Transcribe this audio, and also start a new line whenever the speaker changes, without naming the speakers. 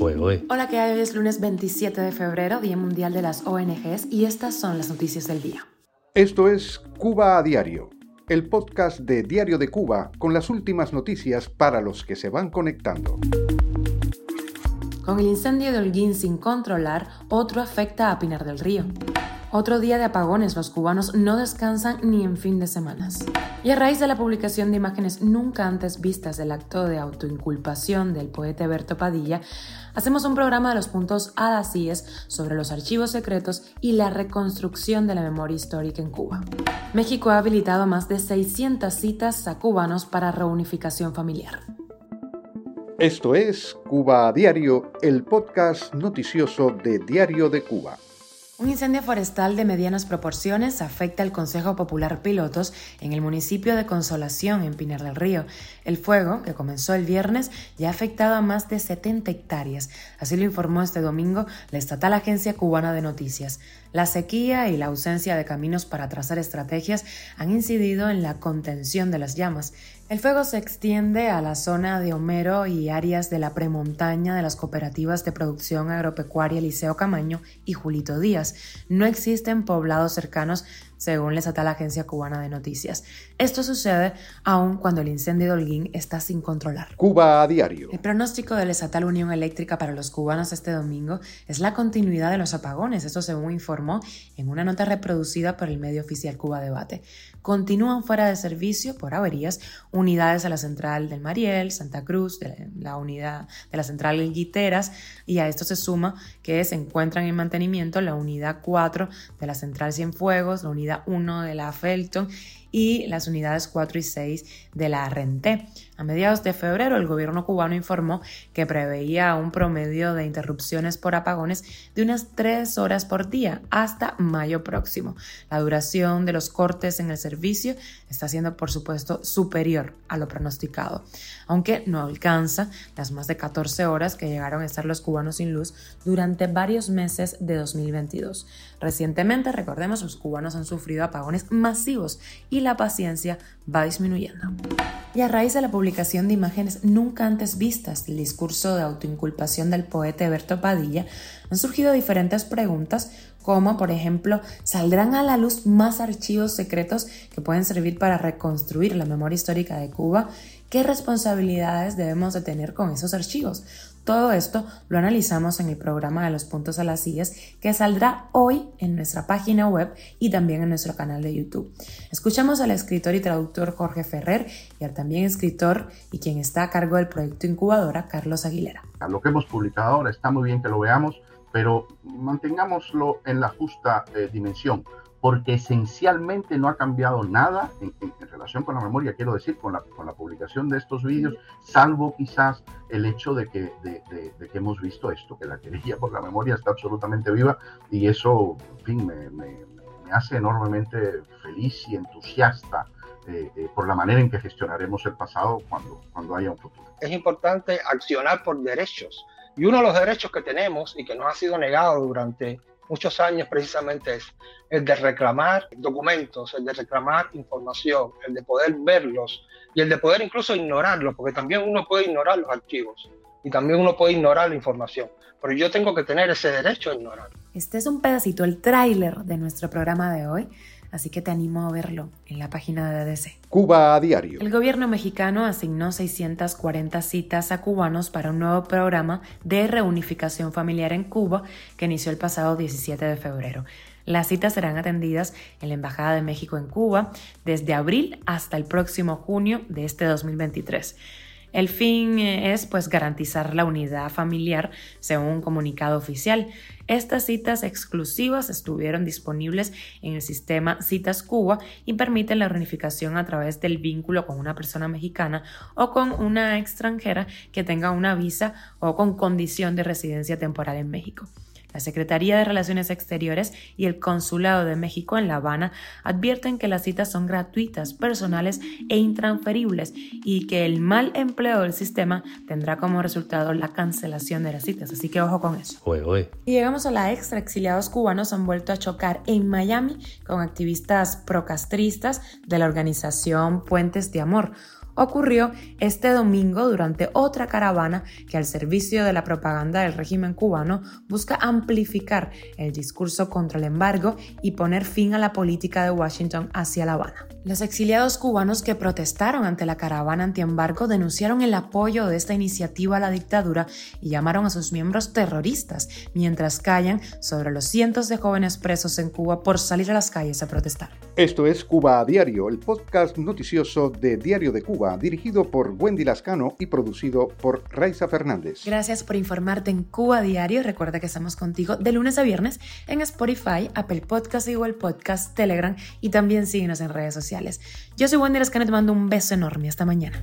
Hola, ¿qué hay? Hoy es lunes 27 de febrero, Día Mundial de las ONGs, y estas son las noticias del día.
Esto es Cuba a Diario, el podcast de Diario de Cuba con las últimas noticias para los que se van conectando.
Con el incendio de Holguín sin controlar, otro afecta a Pinar del Río. Otro día de apagones, los cubanos no descansan ni en fin de semanas. Y a raíz de la publicación de imágenes nunca antes vistas del acto de autoinculpación del poeta Berto Padilla, hacemos un programa de los puntos A sobre los archivos secretos y la reconstrucción de la memoria histórica en Cuba. México ha habilitado más de 600 citas a cubanos para reunificación familiar.
Esto es Cuba Diario, el podcast noticioso de Diario de Cuba.
Un incendio forestal de medianas proporciones afecta al Consejo Popular Pilotos en el municipio de Consolación, en Pinar del Río. El fuego, que comenzó el viernes, ya ha afectado a más de 70 hectáreas. Así lo informó este domingo la estatal Agencia Cubana de Noticias. La sequía y la ausencia de caminos para trazar estrategias han incidido en la contención de las llamas. El fuego se extiende a la zona de Homero y áreas de la premontaña de las cooperativas de producción agropecuaria Liceo Camaño y Julito Díaz. No existen poblados cercanos según la estatal Agencia Cubana de Noticias. Esto sucede aun cuando el incendio de Holguín está sin controlar.
Cuba a diario.
El pronóstico de la estatal Unión Eléctrica para los cubanos este domingo es la continuidad de los apagones, esto según informó en una nota reproducida por el medio oficial Cuba Debate. Continúan fuera de servicio por averías unidades a la central del Mariel, Santa Cruz, de la unidad de la central Guiteras, y a esto se suma que se encuentran en mantenimiento la unidad 4 de la central Cienfuegos, la unidad 1 de la Felton y las unidades 4 y 6 de la Renté. A mediados de febrero, el gobierno cubano informó que preveía un promedio de interrupciones por apagones de unas 3 horas por día hasta mayo próximo. La duración de los cortes en el servicio está siendo, por supuesto, superior a lo pronosticado, aunque no alcanza las más de 14 horas que llegaron a estar los cubanos sin luz durante varios meses de 2022. Recientemente, recordemos, los cubanos han sufrido apagones masivos y la paciencia va disminuyendo. Y a raíz de la publicación de imágenes nunca antes vistas del discurso de autoinculpación del poeta Eberto Padilla, han surgido diferentes preguntas como, por ejemplo, ¿saldrán a la luz más archivos secretos que pueden servir para reconstruir la memoria histórica de Cuba? ¿Qué responsabilidades debemos de tener con esos archivos? Todo esto lo analizamos en el programa de los puntos a las sillas que saldrá hoy en nuestra página web y también en nuestro canal de YouTube. Escuchamos al escritor y traductor Jorge Ferrer y al también escritor y quien está a cargo del proyecto Incubadora, Carlos Aguilera.
Lo que hemos publicado ahora está muy bien que lo veamos, pero mantengámoslo en la justa eh, dimensión porque esencialmente no ha cambiado nada en, relación con la memoria, quiero decir, con la, con la publicación de estos vídeos, salvo quizás el hecho de que, de, que hemos visto esto, que la querella por la memoria está absolutamente viva y eso, en fin, me, me, hace enormemente feliz y entusiasta eh, eh, por la manera en que gestionaremos el pasado cuando, cuando haya un futuro.
Es importante accionar por derechos. Y uno de los derechos que tenemos y que nos ha sido negado durante muchos años precisamente es el de reclamar documentos, el de reclamar información, el de poder verlos y el de poder incluso ignorarlos, porque también uno puede ignorar los archivos y también uno puede ignorar la información, pero yo tengo que tener ese derecho a ignorar.
Este es un pedacito, el tráiler de nuestro programa de hoy así que te animo a verlo en la página de ADC.
Cuba a diario.
El gobierno mexicano asignó 640 citas a cubanos para un nuevo programa de reunificación familiar en Cuba que inició el pasado 17 de febrero. Las citas serán atendidas en la Embajada de México en Cuba desde abril hasta el próximo junio de este 2023. El fin eh, es pues garantizar la unidad familiar según un comunicado oficial. Estas citas exclusivas estuvieron disponibles en el sistema Citas Cuba y permiten la reunificación a través del vínculo con una persona mexicana o con una extranjera que tenga una visa o con condición de residencia temporal en México. La Secretaría de Relaciones Exteriores y el Consulado de México en La Habana advierten que las citas son gratuitas, personales e intransferibles y que el mal empleo del sistema tendrá como resultado la cancelación de las citas. Así que ojo con eso. Y llegamos a la extra. Exiliados cubanos han vuelto a chocar en Miami con activistas procastristas de la organización Puentes de Amor ocurrió este domingo durante otra caravana que al servicio de la propaganda del régimen cubano busca amplificar el discurso contra el embargo y poner fin a la política de Washington hacia La Habana. Los exiliados cubanos que protestaron ante la caravana antiembargo denunciaron el apoyo de esta iniciativa a la dictadura y llamaron a sus miembros terroristas, mientras callan sobre los cientos de jóvenes presos en Cuba por salir a las calles a protestar.
Esto es Cuba a Diario, el podcast noticioso de Diario de Cuba, dirigido por Wendy Lascano y producido por Raiza Fernández.
Gracias por informarte en Cuba Diario. Recuerda que estamos contigo de lunes a viernes en Spotify, Apple Podcast, Google Podcast, Telegram y también síguenos en redes sociales. Yo soy Wendy Lascano y te mando un beso enorme. Hasta mañana.